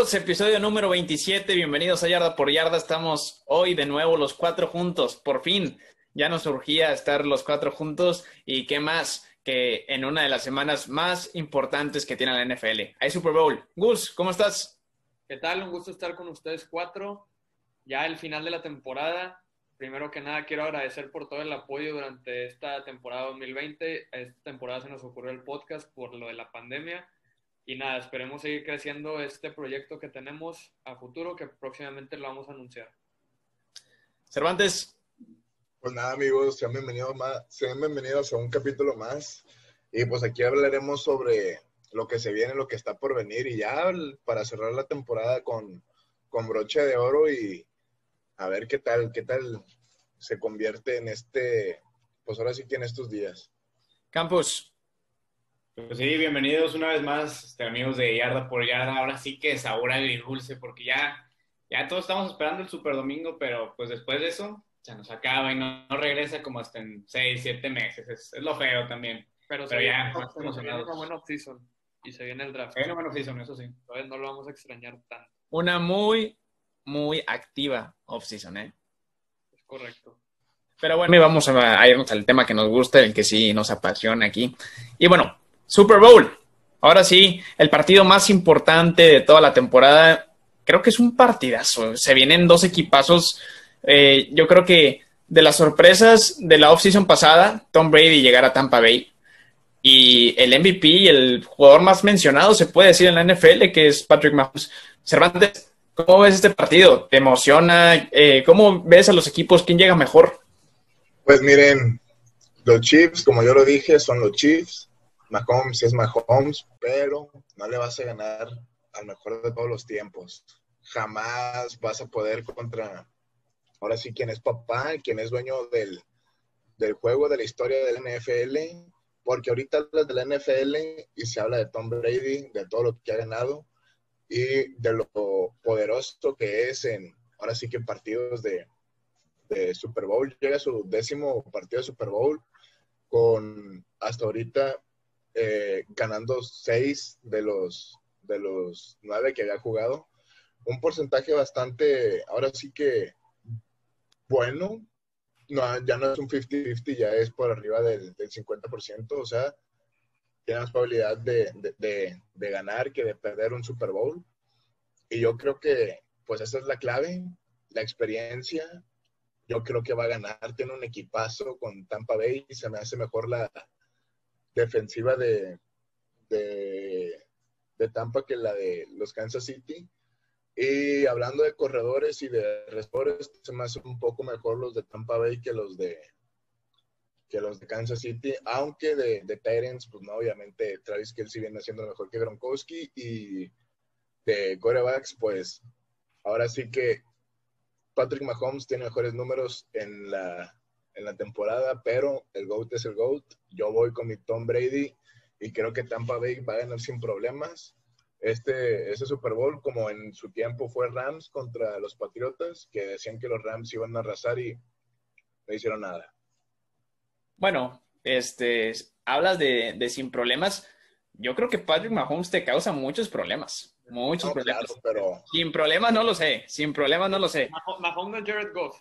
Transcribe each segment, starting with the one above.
Amigos, episodio número 27, bienvenidos a Yarda por Yarda. Estamos hoy de nuevo los cuatro juntos, por fin. Ya nos surgía estar los cuatro juntos y qué más que en una de las semanas más importantes que tiene la NFL. Hay Super Bowl. Gus, ¿cómo estás? ¿Qué tal? Un gusto estar con ustedes cuatro. Ya el final de la temporada. Primero que nada, quiero agradecer por todo el apoyo durante esta temporada 2020. Esta temporada se nos ocurrió el podcast por lo de la pandemia y nada, esperemos seguir creciendo este proyecto que tenemos a futuro, que próximamente lo vamos a anunciar. Cervantes. Pues nada, amigos, sean bienvenidos, más, sean bienvenidos a un capítulo más. Y pues aquí hablaremos sobre lo que se viene, lo que está por venir. Y ya para cerrar la temporada con, con broche de oro y a ver qué tal, qué tal se convierte en este, pues ahora sí que en estos días. Campos. Pues sí, bienvenidos una vez más, este, amigos de Yarda por Yarda. Ahora sí que sabor dulce, porque ya, ya todos estamos esperando el Super Domingo, pero pues después de eso se nos acaba y no, regresa como hasta en seis, siete meses. Es, lo feo también. Pero, se ya más emocionados. una buena off-season y se viene el draft. Una buena off-season, eso sí. Entonces no lo vamos a extrañar tanto. Una muy, muy activa off-season, ¿eh? Es correcto. Pero bueno, vamos a irnos al tema que nos gusta, el que sí nos apasiona aquí. Y bueno, Super Bowl. Ahora sí, el partido más importante de toda la temporada. Creo que es un partidazo. Se vienen dos equipazos. Eh, yo creo que de las sorpresas de la offseason pasada, Tom Brady llegar a Tampa Bay. Y el MVP, el jugador más mencionado, se puede decir en la NFL, que es Patrick Mahomes. Cervantes, ¿cómo ves este partido? ¿Te emociona? Eh, ¿Cómo ves a los equipos? ¿Quién llega mejor? Pues miren, los Chiefs, como yo lo dije, son los Chiefs. Mahomes es Mahomes, pero no le vas a ganar al mejor de todos los tiempos. Jamás vas a poder contra, ahora sí, quien es papá, quien es dueño del, juego, de la historia del NFL, porque ahorita hablas de la NFL y se habla de Tom Brady, de todo lo que ha ganado y de lo poderoso que es en, ahora sí que en partidos de, de Super Bowl. Llega su décimo partido de Super Bowl con hasta ahorita eh, ganando seis de los, de los nueve que había jugado. Un porcentaje bastante, ahora sí que bueno. No, ya no es un 50-50, ya es por arriba del, 50%. O sea, tiene más probabilidad de, de, de, ganar que de perder un Super Bowl. Y yo creo que, pues, esa es la clave, la experiencia. Yo creo que va a ganar. Tiene un equipazo con Tampa Bay y se me hace mejor la, defensiva de, de, Tampa que la de los Kansas City. Y hablando de corredores y de receptores, se me hace un poco mejor los de Tampa Bay que los de que los de Kansas City, aunque de, de pues no, obviamente Travis Kelsey viene haciendo mejor que Gronkowski y de corebacks, pues ahora sí que Patrick Mahomes tiene mejores números en la en la temporada, pero el GOAT es el GOAT. Yo voy con mi Tom Brady y creo que Tampa Bay va a ganar sin problemas. Este, ese Super Bowl, como en su tiempo fue Rams contra los Patriotas, que decían que los Rams iban a arrasar y no hicieron nada. Bueno, este, hablas de, de sin problemas. Yo creo que Patrick Mahomes te causa muchos problemas. Muchos problemas. pero... Sin problemas no lo sé. Sin problemas no lo sé. Mahomes Jared Goff.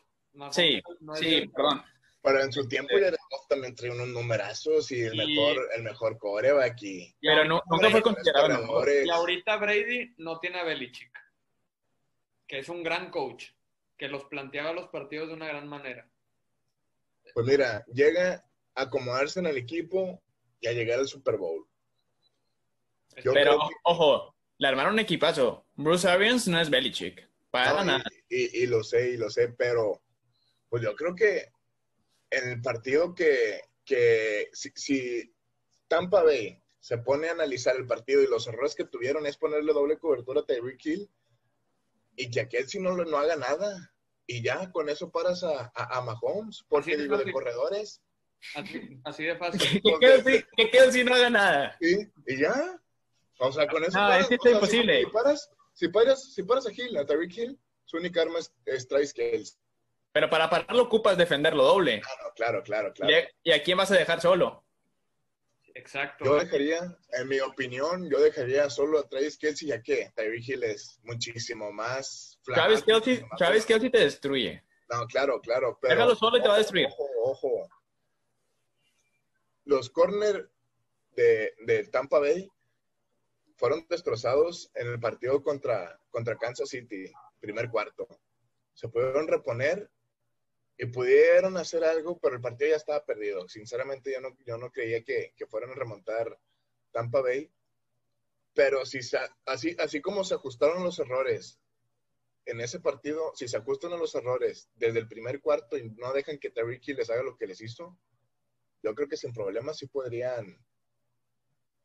sí, sí, perdón. Pero en su tiempo ya también traía unos numerazos y el mejor, el mejor coreback aquí. Pero no, nunca fue considerado mejor. Y ahorita Brady no tiene a Belichick, que es un gran coach, que los planteaba los partidos de una gran manera. Pues mira, llega a acomodarse en el equipo y a llegar al Super Bowl. pero, ojo, le armaron un equipazo. Bruce Arians no es Belichick. Para nada. y, lo sé, y lo sé, pero pues yo creo que en el partido que, si, Tampa Bay se pone a analizar el partido y los errores que tuvieron es ponerle doble cobertura a Tyreek Hill y que aquel si no, no haga nada. Y ya con eso paras a, a, Mahomes, porque digo de corredores. Así, de fácil. ¿Qué queda si no haga nada? Sí, y ya. O sea, con eso. No, es imposible. Si, paras, si, paras, si paras a Hill, a Tyreek Hill, su única arma es, es Travis pero para pararlo ocupas defenderlo doble. Claro, claro, claro. ¿Y a, quién vas a dejar solo? Exacto. Yo dejaría, en mi opinión, yo dejaría solo a Travis Kelsey, ya que Tyreek Hill es muchísimo más Travis Kelsey, más Travis. Kelsey te destruye. No, claro, claro. Pero, Déjalo solo y te va a destruir. Ojo, ojo. Los corner de, de Tampa Bay fueron destrozados en el partido contra, contra Kansas City, primer cuarto. Se pudieron reponer y pudieron hacer algo, pero el partido ya estaba perdido. Sinceramente, yo no, yo no creía que, que fueran a remontar Tampa Bay. Pero si se- así, así como se ajustaron los errores en ese partido, si se ajustan a los errores desde el primer cuarto y no dejan que Tyreek les haga lo que les hizo, yo creo que sin problemas sí podrían,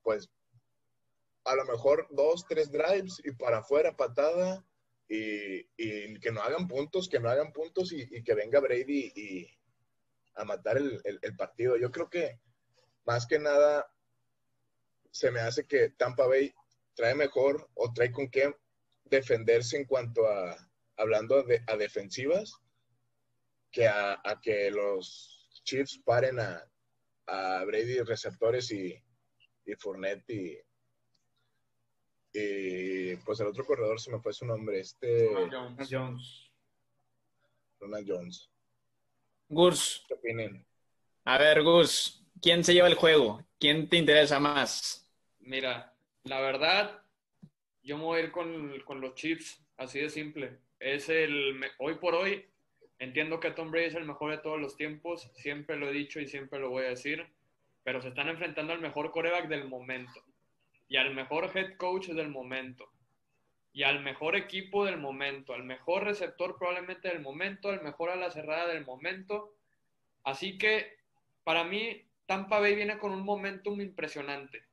pues, a lo mejor dos, tres drives y para afuera patada y, y que no hagan puntos, que no hagan puntos y, y que venga Brady y a matar el, el- el partido. Yo creo que más que nada se me hace que Tampa Bay trae mejor o trae con qué defenderse en cuanto a, hablando de, a defensivas, que a, a que los Chiefs paren a, a Brady receptores y, y Fournette y, y, pues el otro corredor se me fue su nombre, este Jones. Jones. Ronald Jones. Gus, ¿Qué opinan? a ver, Gus, ¿quién se lleva el juego? ¿Quién te interesa más? Mira, la verdad, yo me voy a ir con, con los Chiefs, así de simple. Es el, hoy por hoy, entiendo que Tom Brady es el mejor de todos los tiempos, siempre lo he dicho y siempre lo voy a decir, pero se están enfrentando al mejor coreback del momento y al mejor head coach del momento y al mejor equipo del momento, al mejor receptor probablemente del momento, al mejor a la cerrada del momento. Así que para mí Tampa Bay viene con un momentum impresionante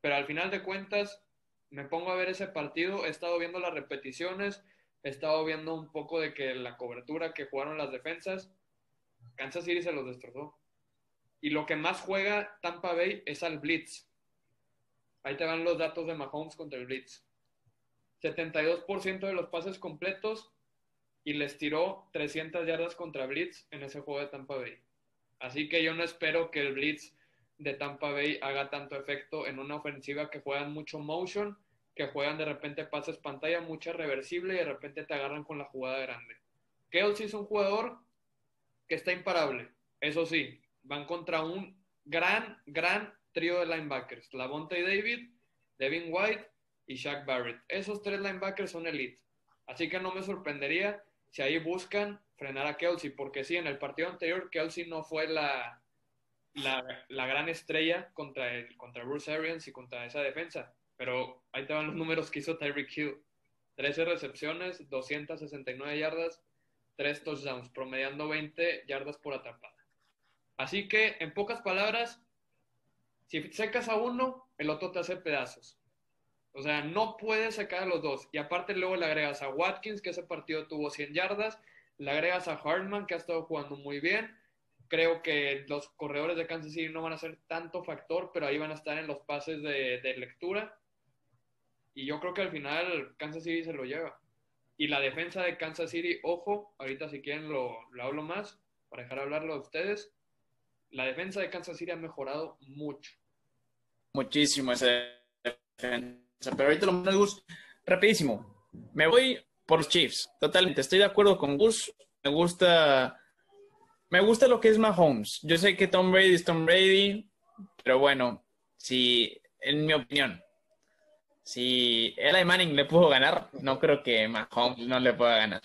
pero al final de cuentas me pongo a ver ese partido, he estado viendo las repeticiones, he estado viendo un poco de que la cobertura que jugaron las defensas, Kansas City se los destrozó. Y lo que más juega Tampa Bay es al blitz. Ahí te van los datos de Mahomes contra el blitz. 72% de los pases completos y les tiró 300 yardas contra blitz en ese juego de Tampa Bay. Así que yo no espero que el blitz de Tampa Bay haga tanto efecto en una ofensiva que juegan mucho motion, que juegan de repente pases pantalla, mucha reversible y de repente te agarran con la jugada grande. Kelsey es un jugador que está imparable. Eso sí, van contra un gran, gran trío de linebackers. Lavonte David, Devin White y Shaq Barrett. Esos tres linebackers son elite. Así que no me sorprendería si ahí buscan frenar a Kelsey, porque sí, en el partido anterior Kelsey no fue la, la, la, gran estrella contra, el, contra Bruce Arians y contra esa defensa. Pero ahí te van los números que hizo Tyreek Hill. 13 recepciones, 269 yardas, 3 touchdowns, promediando 20 yardas por atrapada. Así que, en pocas palabras, si secas a uno, el otro te hace pedazos. O sea, no puedes sacar a los dos. Y aparte luego le agregas a Watkins, que ese partido tuvo 100 yardas, le agregas a Hartman, que ha estado jugando muy bien, creo que los corredores de Kansas City no van a ser tanto factor, pero ahí van a estar en los pases de, lectura. Y yo creo que al final Kansas City se lo lleva. Y la defensa de Kansas City, ojo, ahorita si quieren lo, lo hablo más, para dejar hablarlo a ustedes. La defensa de Kansas City ha mejorado mucho. Muchísimo esa defensa. Pero ahorita lo más Gus, rapidísimo. Me voy por los Chiefs, totalmente. Estoy de acuerdo con Gus. Me gusta me gusta lo que es Mahomes. Yo sé que Tom Brady es Tom Brady, pero bueno, si, en mi opinión, si Eli Manning le pudo ganar, no creo que Mahomes no le pueda ganar.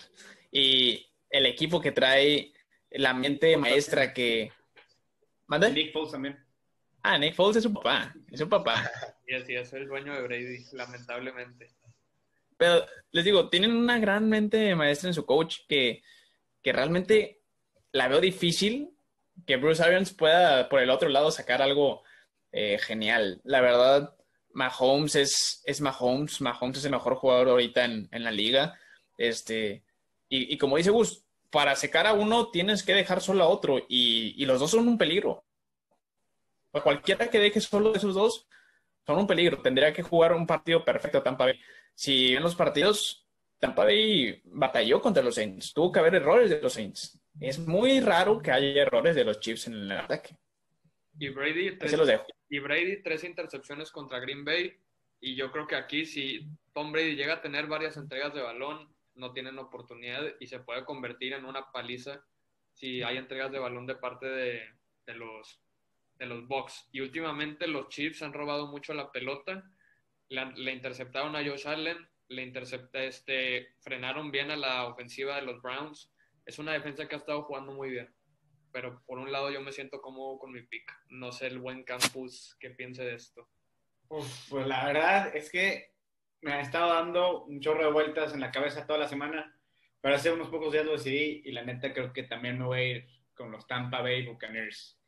Y el equipo que trae, la mente maestra que... ¿Mande? Nick Foles también. Ah, Nick Foles es su papá, es su papá. Y así es el dueño de Brady, lamentablemente. Pero les digo, tienen una gran mente maestra en su coach que, que realmente la veo difícil que Bruce Arians pueda por el otro lado sacar algo eh, genial. La verdad, Mahomes es, es Mahomes. Mahomes es el mejor jugador ahorita en, en la liga. Este, y, y, como dice Gus, para secar a uno tienes que dejar solo a otro. Y, y los dos son un peligro. O cualquiera que deje solo de esos dos son un peligro. Tendría que jugar un partido perfecto Tampa Bay. Si en los partidos Tampa Bay batalló contra los Saints, tuvo que haber errores de los Saints. Es muy raro que haya errores de los Chiefs en el ataque. Y Brady, tres, los dejo. y Brady, tres intercepciones contra Green Bay. Y yo creo que aquí, si Tom Brady llega a tener varias entregas de balón, no tienen oportunidad y se puede convertir en una paliza si hay entregas de balón de parte de, de los de los Bucks. Y últimamente los Chiefs han robado mucho la pelota. Le, interceptaron a Josh Allen, le intercepta, este, frenaron bien a la ofensiva de los Browns. Es una defensa que ha estado jugando muy bien. Pero por un lado yo me siento cómodo con mi pick. No sé el buen campus que piense de esto. Pues la verdad es que me ha estado dando un chorro de vueltas en la cabeza toda la semana, pero hace unos pocos días lo decidí y la neta creo que también me voy a ir con los Tampa Bay Buccaneers.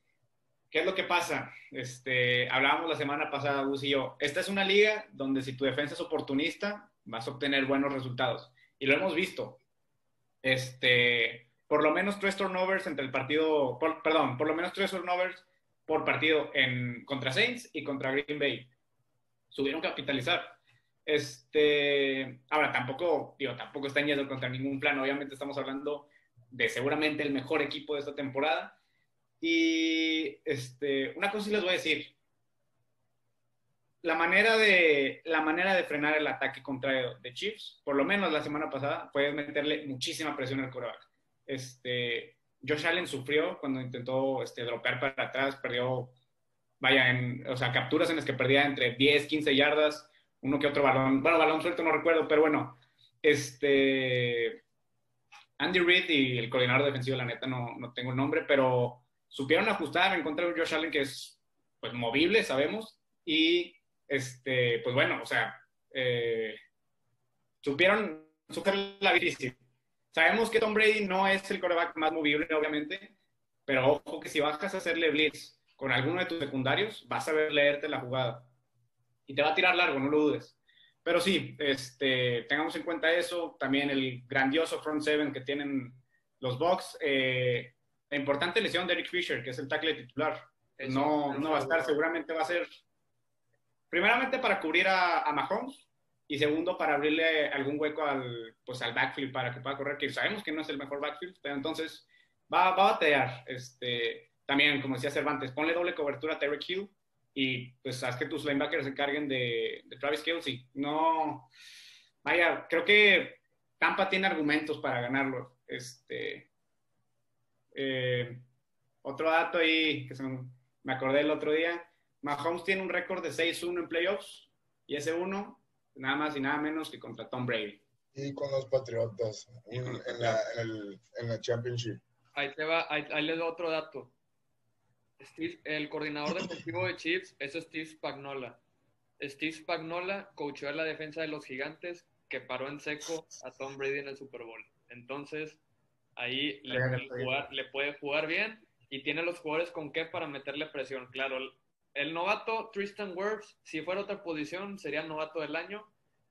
¿Qué es lo que pasa? Este, hablábamos la semana pasada, Gus y yo. Esta es una liga donde si tu defensa es oportunista, vas a obtener buenos resultados. Y lo hemos visto. Este, por lo menos tres turnovers entre el partido, por, perdón, por lo menos tres turnovers por partido en, contra Saints y contra Green Bay. Subieron capitalizar. Este, ahora tampoco, digo, tampoco están yendo contra ningún plan. Obviamente estamos hablando de seguramente el mejor equipo de esta temporada. Y este, una cosa sí les voy a decir. La manera de, la manera de frenar el ataque contra de Chiefs, por lo menos la semana pasada, fue meterle muchísima presión al coreback. Este, Josh Allen sufrió cuando intentó este, dropear para atrás, perdió, vaya, en, o sea, capturas en las que perdía entre 10, 15 yardas, uno que otro balón, bueno, balón suelto no recuerdo, pero bueno, este, Andy Reid y el coordinador defensivo, la neta, no, no tengo el nombre, pero supieron ajustar en contra de Josh Allen, que es pues movible, sabemos, y este, pues bueno, o sea, eh, supieron superar la difícil. Sabemos que Tom Brady no es el coreback más movible, obviamente, pero ojo que si bajas a hacerle blitz con alguno de tus secundarios, vas a ver leerte la jugada. Y te va a tirar largo, no lo dudes. Pero sí, este, tengamos en cuenta eso. También el grandioso front seven que tienen los Bucks. Eh, la importante lesión de Eric Fisher, que es el tackle titular. Eso, no, no va a estar, seguramente va a ser primeramente para cubrir a, a Mahomes y segundo para abrirle algún hueco al, pues, al backfield para que pueda correr, que sabemos que no es el mejor backfield, pero entonces va, va a batear. Este, también, como decía Cervantes, ponle doble cobertura a Terry Hill y pues haz que tus linebackers se encarguen de, de Travis Kelsey. No, vaya, creo que Tampa tiene argumentos para ganarlo. Este, eh, otro dato ahí que se me, me acordé el otro día, Mahomes tiene un récord de 6-1 en playoffs y ese uno nada más y nada menos que contra Tom Brady. Y con los Patriotas en, con los en la, en, el, en la Championship. Ahí te va, ahí, ahí les doy otro dato. Steve- el coordinador defensivo de Chiefs es Steve Spagnola. Steve Spagnola coachó a la defensa de los gigantes que paró en seco a Tom Brady en el Super Bowl. Entonces, ahí le jugar, le puede jugar bien y tiene los jugadores con qué para meterle presión. Claro, el, novato Tristan Wirfs, si fuera otra posición, sería el novato del año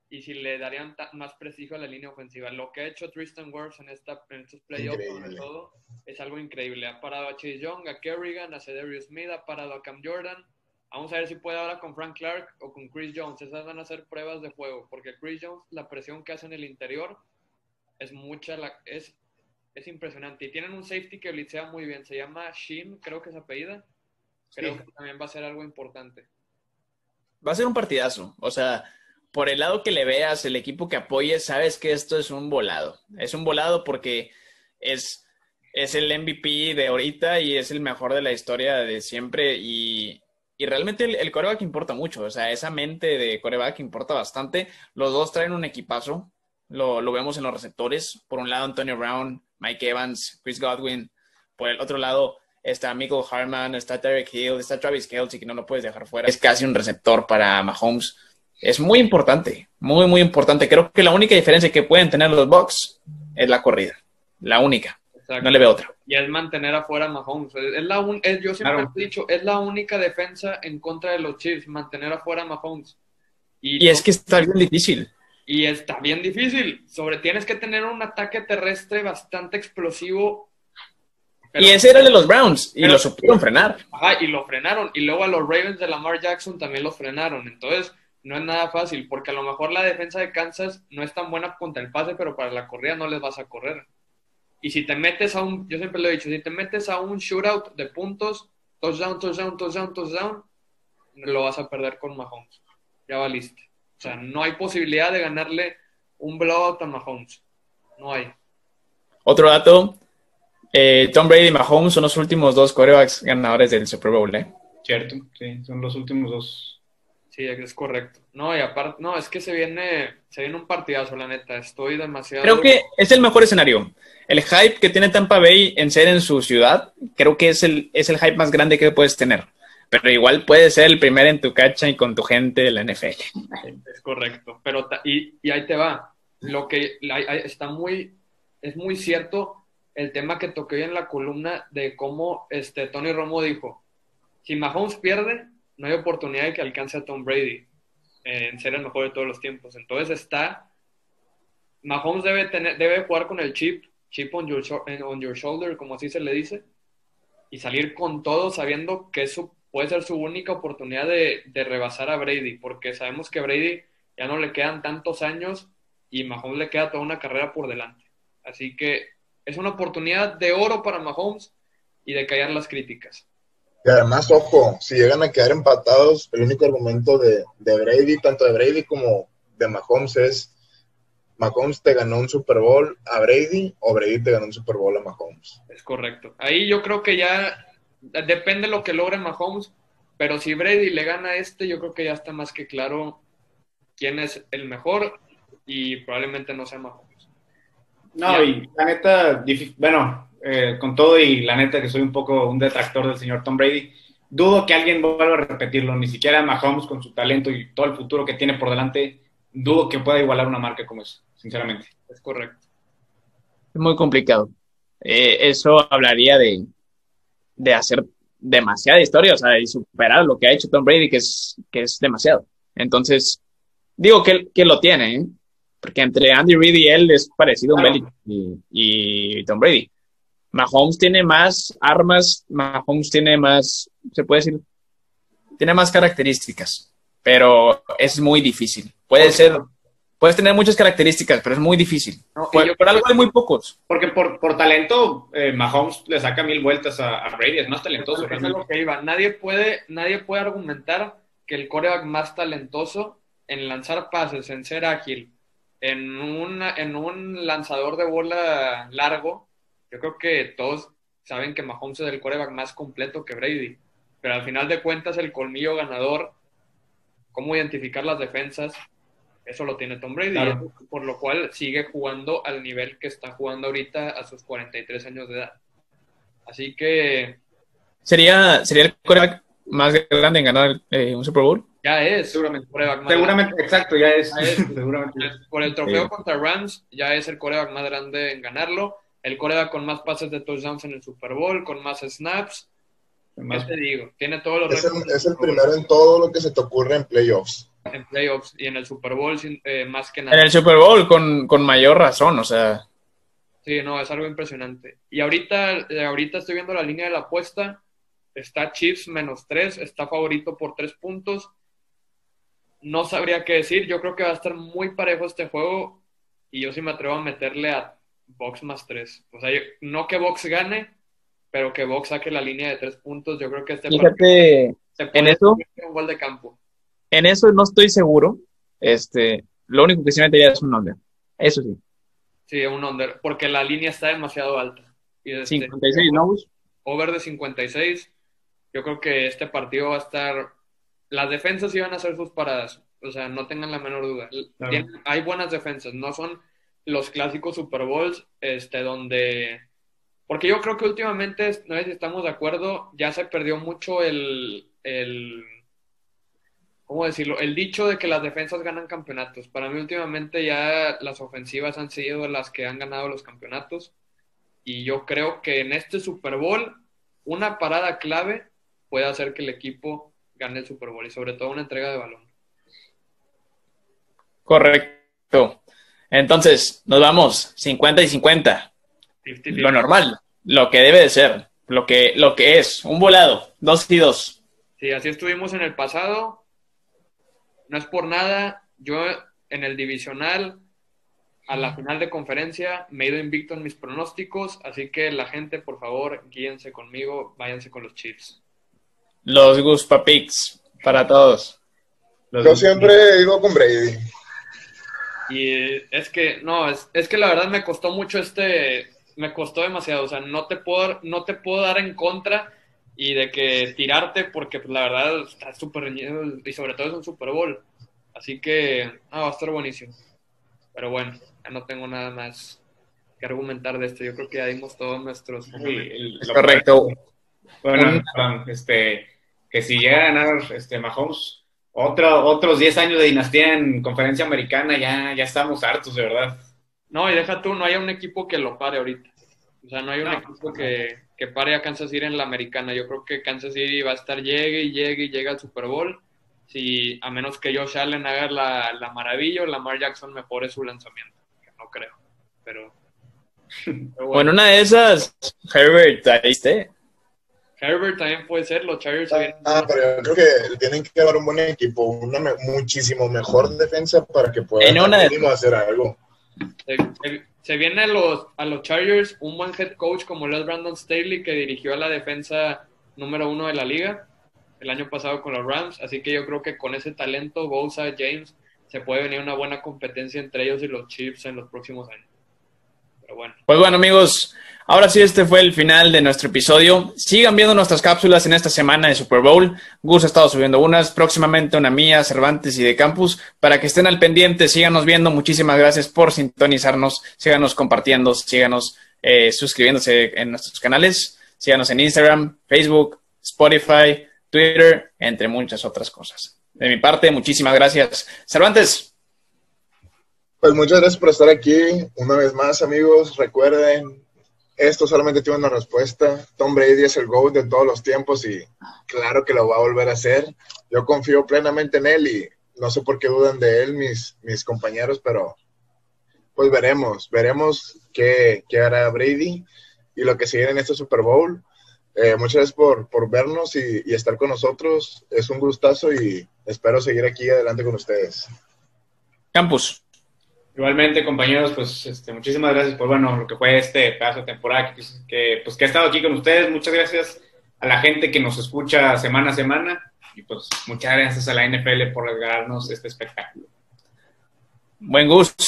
y si le darían más prestigio a la línea ofensiva. Lo que ha hecho Tristan Wirfs en, esta, en estos playoffs, sobre todo, es algo increíble. Ha parado a Chase Young, a Kerrigan, a Cedarius Smith, ha parado a Cam Jordan. Vamos a ver si puede ahora con Frank Clark o con Chris Jones. Esas van a ser pruebas de juego, porque Chris Jones, la presión que hace en el interior es mucha, la, es, es impresionante. Y tienen un safety que blitzea muy bien, se llama Shin, creo que es apellida. Creo Sí. que también va a ser algo importante. Va a ser un partidazo. O sea, por el lado que le veas, el equipo que apoye, sabes que esto es un volado. Es un volado porque es, es el MVP de ahorita y es el mejor de la historia de siempre. Y, y realmente el, el coreback importa mucho. O sea, esa mente de coreback importa bastante. Los dos traen un equipazo. Lo, lo vemos en los receptores. Por un lado, Antonio Brown, Mike Evans, Chris Godwin. Por el otro lado, está Michael Harman, está Derek Hill, está Travis Kelsey, que no lo puedes dejar fuera. Es casi un receptor para Mahomes. Es muy importante, muy, muy importante. Creo que la única diferencia que pueden tener los Bucks es la corrida. La única. Exacto. No le veo otra. Y es mantener afuera a Mahomes. Es la un- es- yo siempre Claro. he dicho, es la única defensa en contra de los Chiefs, mantener afuera a Mahomes. Y es que está bien difícil. Y está bien difícil. Sobre tienes que tener un ataque terrestre bastante explosivo. Pero- y ese era el de los Browns y pero- lo supieron frenar. Ajá, y lo frenaron. Y luego a los Ravens de Lamar Jackson también los frenaron. Entonces, no es nada fácil, porque a lo mejor la defensa de Kansas no es tan buena contra el pase, pero para la corrida no les vas a correr. Y si te metes a un, yo siempre lo he dicho, si te metes a un shootout de puntos, touchdown, touchdown, touchdown, touchdown, lo vas a perder con Mahomes. Ya valiste. O sea, no hay posibilidad de ganarle un blowout a Mahomes. No hay. Otro dato, eh, Tom Brady y Mahomes son los últimos dos corebacks ganadores del Super Bowl, ¿eh? Cierto, sí, son los últimos dos. Sí, es correcto. No, y aparte, no, es que se viene, se viene un partidazo, la neta. Estoy demasiado. Creo que es el mejor escenario. El hype que tiene Tampa Bay en ser en su ciudad, creo que es el, es el hype más grande que puedes tener. Pero igual puede ser el primer en tu cacha y con tu gente de la NFL. Es correcto. Pero y, y ahí te va. Lo que está muy, es muy cierto el tema que toqué en la columna de cómo este, Tony Romo dijo, si Mahomes pierde, no hay oportunidad de que alcance a Tom Brady en ser el mejor de todos los tiempos. Entonces está, Mahomes debe, tener, debe jugar con el chip, chip on your, on your shoulder, como así se le dice, y salir con todo sabiendo que eso puede ser su única oportunidad de, de rebasar a Brady, porque sabemos que Brady ya no le quedan tantos años y Mahomes le queda toda una carrera por delante. Así que es una oportunidad de oro para Mahomes y de callar las críticas. Y además, ojo, si llegan a quedar empatados, el único argumento de, Brady, tanto de Brady como de Mahomes, es Mahomes te ganó un Super Bowl a Brady o Brady te ganó un Super Bowl a Mahomes. Es correcto. Ahí yo creo que ya depende lo que logre Mahomes, pero si Brady le gana a este, yo creo que ya está más que claro quién es el mejor y probablemente no sea Mahomes. No, y la neta, bueno, eh, con todo y la neta que soy un poco un detractor del señor Tom Brady, dudo que alguien vuelva a repetirlo, ni siquiera Mahomes con su talento y todo el futuro que tiene por delante, dudo que pueda igualar una marca como esa, sinceramente. Es correcto. Es muy complicado. Eh, eso hablaría de, de hacer demasiada historia, o sea, y superar lo que ha hecho Tom Brady, que es, que es demasiado. Entonces, digo que, que lo tiene, ¿eh? porque entre Andy Reid y él es parecido a un y, Tom Brady. Mahomes tiene más armas, Mahomes tiene más, se puede decir, tiene más características, pero es muy difícil. Puede ser, puedes tener muchas características, pero es muy difícil. por, algo hay muy pocos. Porque por, por talento, eh, Mahomes le saca mil vueltas a, Brady, es más talentoso. que iba. Nadie puede, nadie puede argumentar que el coreback más talentoso en lanzar pases, en ser ágil, en, una, en un lanzador de bola largo, yo creo que todos saben que Mahomes es el coreback más completo que Brady, pero al final de cuentas el colmillo ganador, cómo identificar las defensas, eso lo tiene Tom Brady, por lo cual sigue jugando al nivel que está jugando ahorita a sus 43 años de edad. Así que... ¿Sería, sería el coreback más grande en ganar eh, un Super Bowl? Ya es, seguramente. seguramente, exacto, ya es. seguramente. Por el trofeo contra Rams, ya es el coreback más grande en ganarlo. El coreback con más pases de touchdowns en el Super Bowl, con más snaps. Más... te digo? Tiene todos los Es el, es el primero en todo lo que se te ocurre en playoffs. En playoffs y en el Super Bowl, eh, más que nada. En el Super Bowl, con, con mayor razón, o sea. Sí, no, es algo impresionante. Y ahorita, eh, ahorita estoy viendo la línea de la apuesta. Está Chiefs menos tres, está favorito por tres puntos no sabría qué decir. Yo creo que va a estar muy parejo este juego y yo sí me atrevo a meterle a Box más tres. O sea, no que Box gane, pero que Box saque la línea de tres puntos. Yo creo que este Fíjate, en eso, un gol de campo. En eso no estoy seguro. Este, lo único que sí metería es un under. Eso sí. Sí, un under, porque la línea está demasiado alta. Y 56, este, ¿no? Over de 56. Yo creo que este partido va a estar las defensas iban a hacer sus paradas, o sea, no tengan la menor duda. hay buenas defensas, no son los clásicos Super Bowls, este, donde... Porque yo creo que últimamente, no sé si estamos de acuerdo, ya se perdió mucho el, el ¿cómo decirlo? El dicho de que las defensas ganan campeonatos. Para mí últimamente ya las ofensivas han sido las que han ganado los campeonatos. Y yo creo que en este Super Bowl, una parada clave puede hacer que el equipo gane el Super Bowl y sobre todo una entrega de balón. Correcto. Entonces, nos vamos 50 y 50. Lo normal, lo que debe de ser, lo que, lo que es, un volado, dos y dos. Sí, así estuvimos en el pasado. No es por nada. Yo en el divisional, a la final de conferencia, me he ido invicto en mis pronósticos. Así que la gente, por favor, guíense conmigo, váyanse con los Chiefs. Los Guspa Picks para todos. Los Yo siempre he ido con Brady. Y es que, no, es, es que la verdad me costó mucho este, me costó demasiado, o sea, no te puedo, no te puedo dar en contra y de que tirarte porque pues, la verdad está súper reñido y sobre todo es un Super Bowl. Así que ah, va a estar buenísimo. Pero bueno, ya no tengo nada más que argumentar de esto. Yo creo que ya dimos todos nuestros... es correcto. Bueno, este, que si llega a ganar este, Mahomes, otro, otros 10 años de dinastía en conferencia americana, ya, ya estamos hartos, de verdad. No, y deja tú, no hay un equipo que lo pare ahorita. O sea, no hay un equipo que, que, pare a Kansas City en la americana. Yo creo que Kansas City va a estar llegue y llegue y llega al Super Bowl. Si, a menos que Josh Allen haga la, la maravilla o Lamar Jackson mejore su lanzamiento. Que no creo. Pero, bueno. una de esas, Herbert, ahí esté. Herbert también puede ser, los Chargers ah, ah, pero yo creo que tienen que llevar un buen equipo, una muchísimo mejor defensa para que puedan hacer algo. Se, viene a los, a los Chargers un buen head coach como lo es Brandon Staley, que dirigió a la defensa número uno de la liga el año pasado con los Rams. Así que yo creo que con ese talento, Bosa, James, se puede venir una buena competencia entre ellos y los Chiefs en los próximos años. Pero bueno. Pues bueno, amigos, Ahora sí, este fue el final de nuestro episodio. Sigan viendo nuestras cápsulas en esta semana de Super Bowl. Gus ha estado subiendo unas, próximamente una mía, Cervantes y de Campus, para que estén al pendiente, síganos viendo. Muchísimas gracias por sintonizarnos, síganos compartiendo, síganos eh, suscribiéndose en nuestros canales, síganos en Instagram, Facebook, Spotify, Twitter, entre muchas otras cosas. De mi parte, muchísimas gracias. Cervantes. Pues muchas gracias por estar aquí. Una vez más, amigos, recuerden esto solamente tiene una respuesta. Tom Brady es el GOAT de todos los tiempos y claro que lo va a volver a hacer. Yo confío plenamente en él y no sé por qué dudan de él mis, mis compañeros, pero pues veremos, veremos qué, qué hará Brady y lo que sigue en este Super Bowl. Eh, muchas gracias por, por vernos y, y, estar con nosotros. Es un gustazo y espero seguir aquí adelante con ustedes. Campus. Igualmente, compañeros, pues este, muchísimas gracias por bueno, lo que fue este pedazo de temporada que, pues, que ha estado aquí con ustedes. Muchas gracias a la gente que nos escucha semana a semana y pues muchas gracias a la NFL por regalarnos este espectáculo. Buen gusto.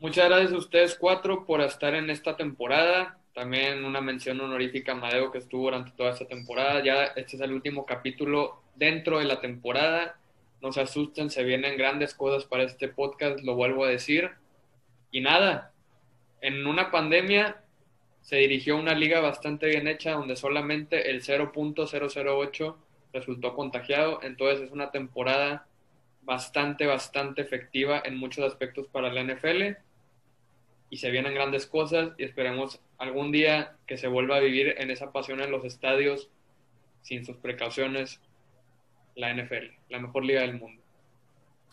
Muchas gracias a ustedes cuatro por estar en esta temporada. También una mención honorífica a Madeo que estuvo durante toda esta temporada. Ya este es el último capítulo dentro de la temporada no se asusten, se vienen grandes cosas para este podcast, lo vuelvo a decir. Y nada, en una pandemia se dirigió una liga bastante bien hecha donde solamente el 0.008 resultó contagiado, entonces es una temporada bastante, bastante efectiva en muchos aspectos para la NFL y se vienen grandes cosas y esperemos algún día que se vuelva a vivir en esa pasión en los estadios sin sus precauciones la NFL, la mejor liga del mundo.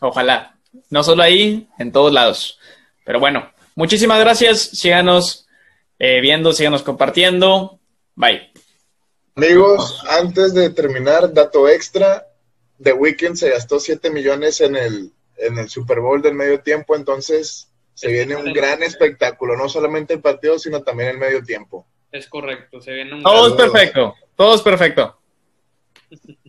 Ojalá. No solo ahí, en todos lados. Pero bueno, muchísimas gracias. Síganos eh, viendo, síganos compartiendo. Bye. Amigos, antes de terminar, dato extra. The Weeknd se gastó 7 millones en el, en el Super Bowl del medio tiempo, entonces se viene un gran espectáculo, no solamente el partido, sino también el medio tiempo. Es correcto, se viene un... Todo es perfecto, todo es perfecto.